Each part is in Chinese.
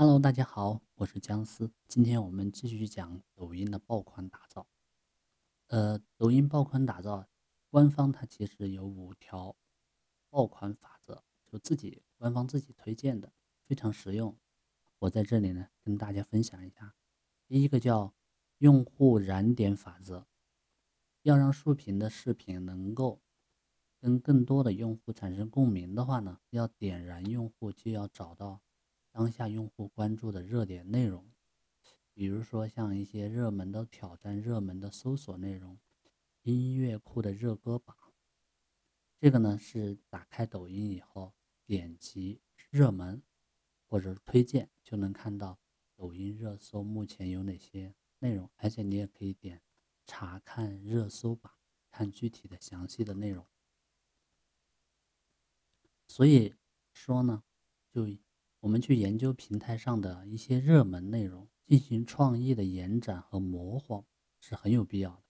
Hello，大家好，我是姜思。今天我们继续讲抖音的爆款打造。呃，抖音爆款打造，官方它其实有五条爆款法则，就自己官方自己推荐的，非常实用。我在这里呢跟大家分享一下。第一个叫用户燃点法则，要让竖屏的视频能够跟更多的用户产生共鸣的话呢，要点燃用户，就要找到。当下用户关注的热点内容，比如说像一些热门的挑战、热门的搜索内容、音乐库的热歌榜。这个呢是打开抖音以后，点击热门或者是推荐，就能看到抖音热搜目前有哪些内容，而且你也可以点查看热搜榜，看具体的详细的内容。所以说呢，就。我们去研究平台上的一些热门内容，进行创意的延展和模仿是很有必要的。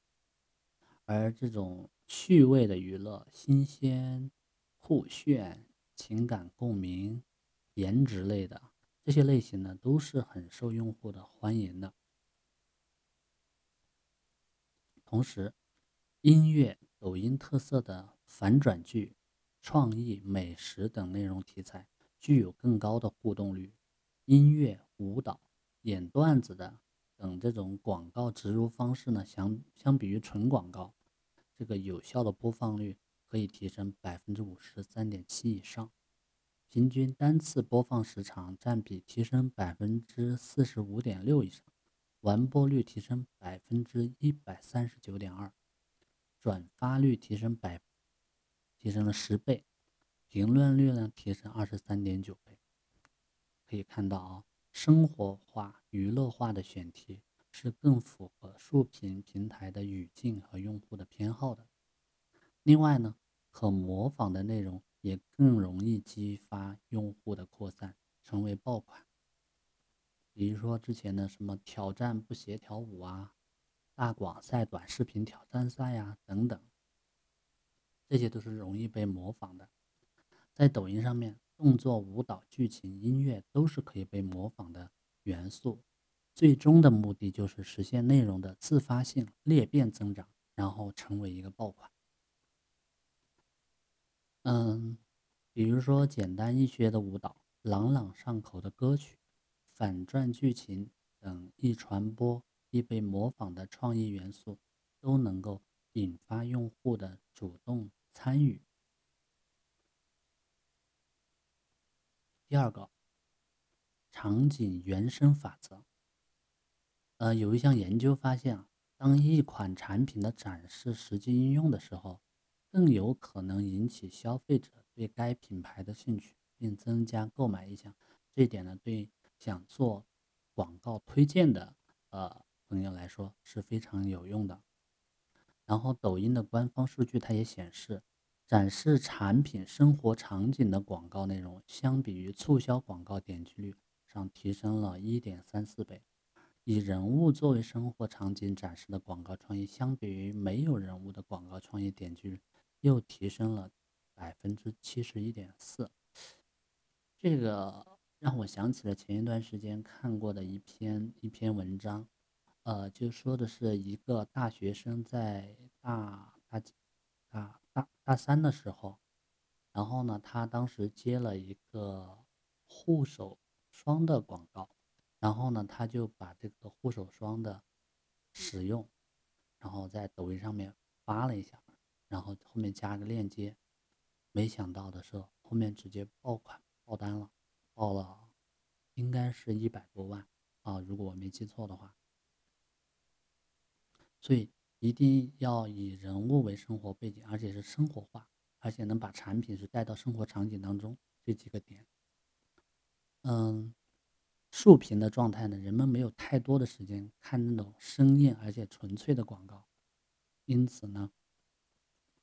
而这种趣味的娱乐、新鲜、酷炫、情感共鸣、颜值类的这些类型呢，都是很受用户的欢迎的。同时，音乐、抖音特色的反转剧、创意、美食等内容题材。具有更高的互动率，音乐、舞蹈、演段子的等这种广告植入方式呢，相相比于纯广告，这个有效的播放率可以提升百分之五十三点七以上，平均单次播放时长占比提升百分之四十五点六以上，完播率提升百分之一百三十九点二，转发率提升百提升了十倍。评论率呢提升二十三点九倍，可以看到啊，生活化、娱乐化的选题是更符合竖屏平台的语境和用户的偏好的。另外呢，可模仿的内容也更容易激发用户的扩散，成为爆款。比如说之前的什么挑战不协调舞啊、大广赛短视频挑战赛呀等等，这些都是容易被模仿的。在抖音上面，动作、舞蹈、剧情、音乐都是可以被模仿的元素。最终的目的就是实现内容的自发性裂变增长，然后成为一个爆款。嗯，比如说简单易学的舞蹈、朗朗上口的歌曲、反转剧情等易传播、易被模仿的创意元素，都能够引发用户的主动参与。第二个场景原生法则，呃，有一项研究发现啊，当一款产品的展示实际应用的时候，更有可能引起消费者对该品牌的兴趣，并增加购买意向。这一点呢，对想做广告推荐的呃朋友来说是非常有用的。然后，抖音的官方数据它也显示。展示产品生活场景的广告内容，相比于促销广告点击率上提升了一点三四倍。以人物作为生活场景展示的广告创意，相比于没有人物的广告创意点击率又提升了百分之七十一点四。这个让我想起了前一段时间看过的一篇一篇文章，呃，就说的是一个大学生在大大大。大三的时候，然后呢，他当时接了一个护手霜的广告，然后呢，他就把这个护手霜的使用，然后在抖音上面发了一下，然后后面加个链接，没想到的是后面直接爆款爆单了，爆了应该是一百多万啊，如果我没记错的话，所以。一定要以人物为生活背景，而且是生活化，而且能把产品是带到生活场景当中。这几个点，嗯，竖屏的状态呢，人们没有太多的时间看那种生硬而且纯粹的广告，因此呢，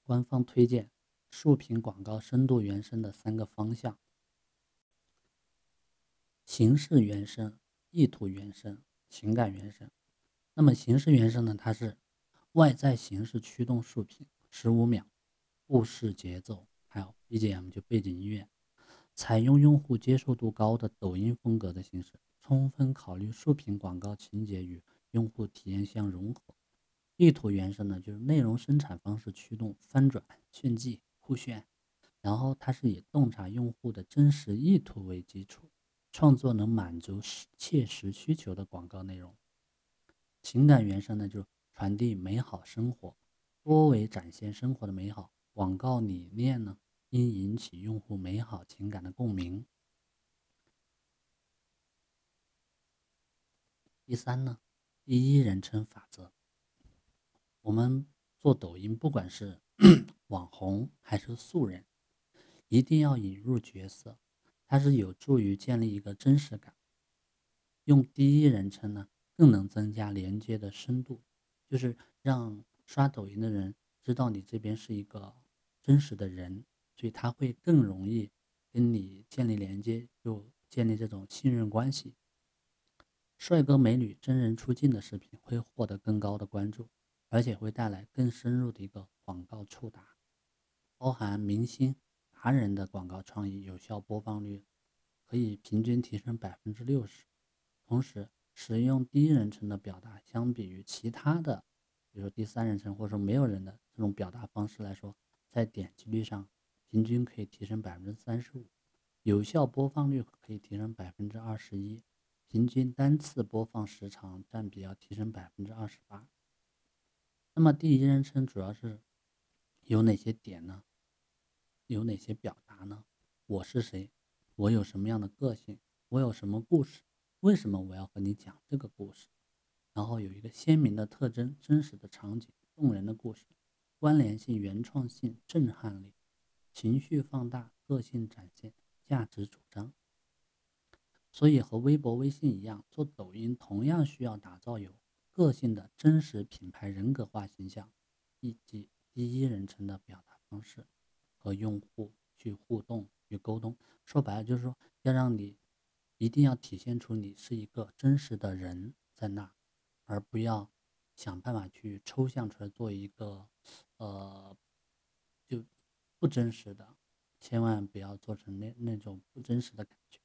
官方推荐竖屏广告深度原生的三个方向：形式原生、意图原生、情感原生。那么形式原生呢，它是。外在形式驱动竖屏，十五秒，故事节奏，还有 BGM 就背景音乐，采用用户接受度高的抖音风格的形式，充分考虑竖屏广告情节与用户体验相融合。意图原生呢，就是内容生产方式驱动翻转、炫技、酷炫，然后它是以洞察用户的真实意图为基础，创作能满足实切实需求的广告内容。情感原生呢，就是传递美好生活，多为展现生活的美好。广告理念呢，应引起用户美好情感的共鸣。第三呢，第一人称法则。我们做抖音，不管是 网红还是素人，一定要引入角色，它是有助于建立一个真实感。用第一人称呢，更能增加连接的深度，就是让刷抖音的人知道你这边是一个真实的人，所以他会更容易跟你建立连接，就建立这种信任关系。帅哥美女真人出镜的视频会获得更高的关注，而且会带来更深入的一个广告触达。包含明星、达人的广告创意，有效播放率可以平均提升百分之六十。同时，使用第一人称的表达，相比于其他的，比如说第三人称或者说没有人的这种表达方式来说，在点击率上平均可以提升百分之三十五，有效播放率可以提升百分之二十一。平均单次播放时长占比要提升百分之二十八。那么第一人称主要是有哪些点呢？有哪些表达呢？我是谁？我有什么样的个性？我有什么故事？为什么我要和你讲这个故事？然后有一个鲜明的特征、真实的场景、动人的故事、关联性、原创性、震撼力、情绪放大、个性展现、价值主张。所以和微博、微信一样，做抖音同样需要打造有个性的真实品牌人格化形象，以及第一人称的表达方式，和用户去互动与沟通。说白了就是说，要让你一定要体现出你是一个真实的人在那儿，而不要想办法去抽象出来做一个呃就不真实的，千万不要做成那那种不真实的感觉。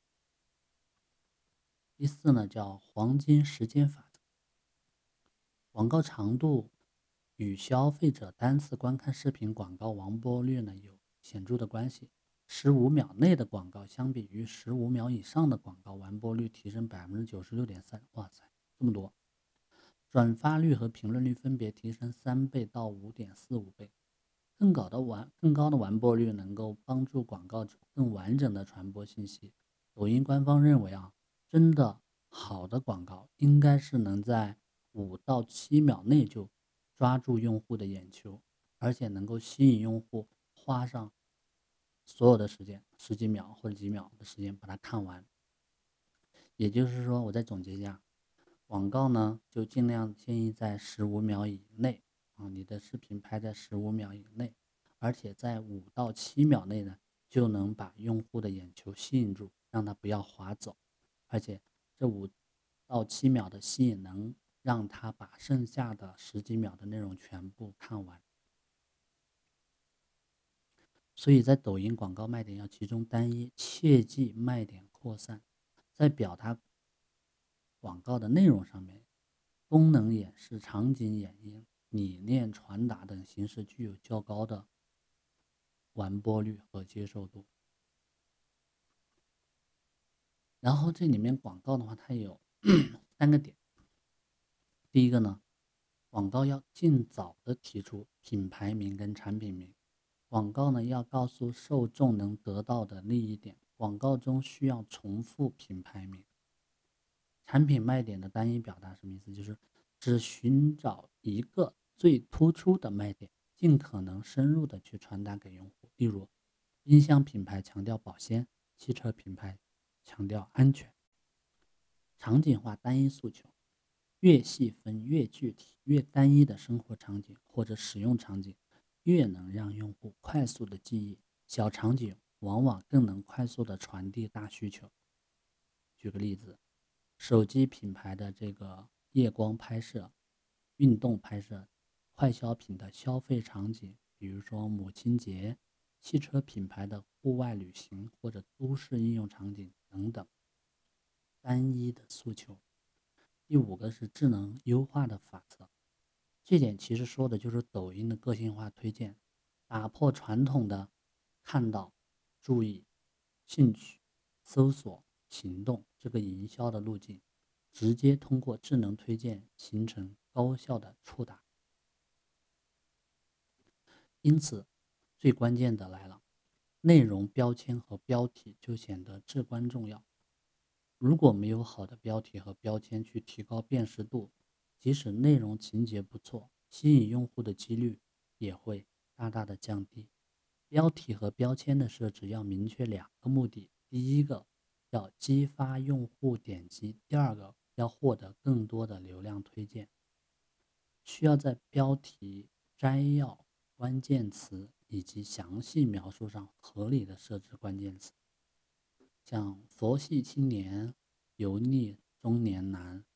第四呢，叫黄金时间法则。广告长度与消费者单次观看视频广告完播率呢有显著的关系。十五秒内的广告，相比于十五秒以上的广告，完播率提升百分之九十六点三。哇塞，这么多！转发率和评论率分别提升三倍到五点四五倍。更高的完更高的完播率能够帮助广告主更完整的传播信息。抖音官方认为啊。真的好的广告应该是能在五到七秒内就抓住用户的眼球，而且能够吸引用户花上所有的时间，十几秒或者几秒的时间把它看完。也就是说，我再总结一下，广告呢就尽量建议在十五秒以内啊，你的视频拍在十五秒以内，而且在五到七秒内呢就能把用户的眼球吸引住，让他不要划走。而且这五到七秒的吸引能让他把剩下的十几秒的内容全部看完，所以在抖音广告卖点要集中单一，切忌卖点扩散。在表达广告的内容上面，功能演示、场景演绎、理念传达等形式具有较高的完播率和接受度。然后这里面广告的话，它有 三个点。第一个呢，广告要尽早的提出品牌名跟产品名。广告呢要告诉受众能得到的利益点。广告中需要重复品牌名。产品卖点的单一表达什么意思？就是只寻找一个最突出的卖点，尽可能深入的去传达给用户。例如，音箱品牌强调保鲜，汽车品牌。强调安全，场景化单一诉求，越细分越具体，越单一的生活场景或者使用场景，越能让用户快速的记忆。小场景往往更能快速的传递大需求。举个例子，手机品牌的这个夜光拍摄、运动拍摄，快消品的消费场景，比如说母亲节。汽车品牌的户外旅行或者都市应用场景等等，单一的诉求。第五个是智能优化的法则，这点其实说的就是抖音的个性化推荐，打破传统的看到、注意、兴趣、搜索、行动这个营销的路径，直接通过智能推荐形成高效的触达。因此，最关键的来了，内容标签和标题就显得至关重要。如果没有好的标题和标签去提高辨识度，即使内容情节不错，吸引用户的几率也会大大的降低。标题和标签的设置要明确两个目的：第一个要激发用户点击，第二个要获得更多的流量推荐。需要在标题摘要。关键词以及详细描述上合理的设置关键词，像佛系青年、油腻中年男、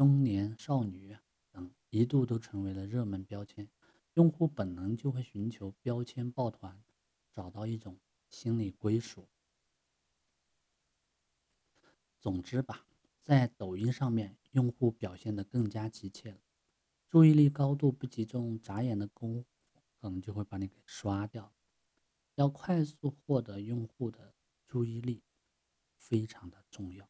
中年少女等，一度都成为了热门标签。用户本能就会寻求标签抱团，找到一种心理归属。总之吧，在抖音上面，用户表现得更加急切了，注意力高度不集中，眨眼的功夫。可能就会把你给刷掉。要快速获得用户的注意力，非常的重要。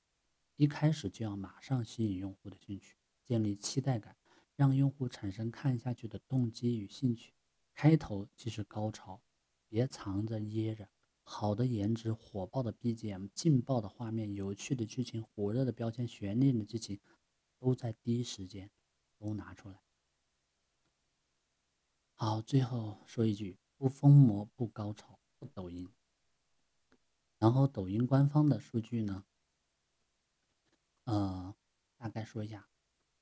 一开始就要马上吸引用户的兴趣，建立期待感，让用户产生看下去的动机与兴趣。开头即是高潮，别藏着掖着。好的颜值、火爆的 BGM、劲爆的画面、有趣的剧情、火热的标签、悬念的剧情，都在第一时间都拿出来。好，最后说一句：不疯魔，不高潮，不抖音。然后抖音官方的数据呢？呃，大概说一下，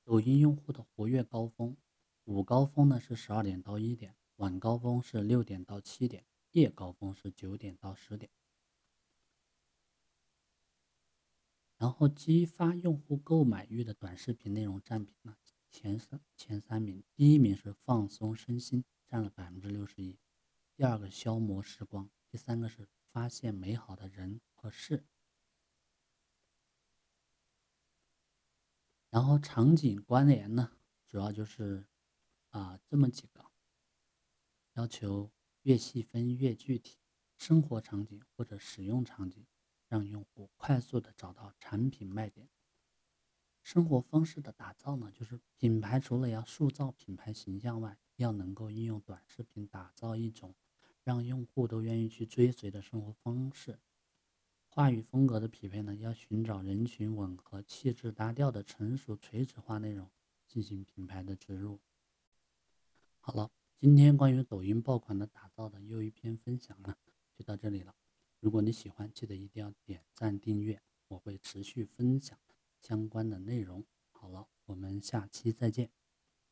抖音用户的活跃高峰，午高峰呢是十二点到一点，晚高峰是六点到七点，夜高峰是九点到十点。然后激发用户购买欲的短视频内容占比呢？前三前三名，第一名是放松身心，占了百分之六十一；第二个消磨时光，第三个是发现美好的人和事。然后场景关联呢，主要就是啊这么几个，要求越细分越具体，生活场景或者使用场景，让用户快速的找到产品卖点。生活方式的打造呢，就是品牌除了要塑造品牌形象外，要能够应用短视频打造一种让用户都愿意去追随的生活方式。话语风格的匹配呢，要寻找人群吻合、气质搭调的成熟垂直化内容进行品牌的植入。好了，今天关于抖音爆款的打造的又一篇分享呢，就到这里了。如果你喜欢，记得一定要点赞订阅，我会持续分享。相关的内容，好了，我们下期再见。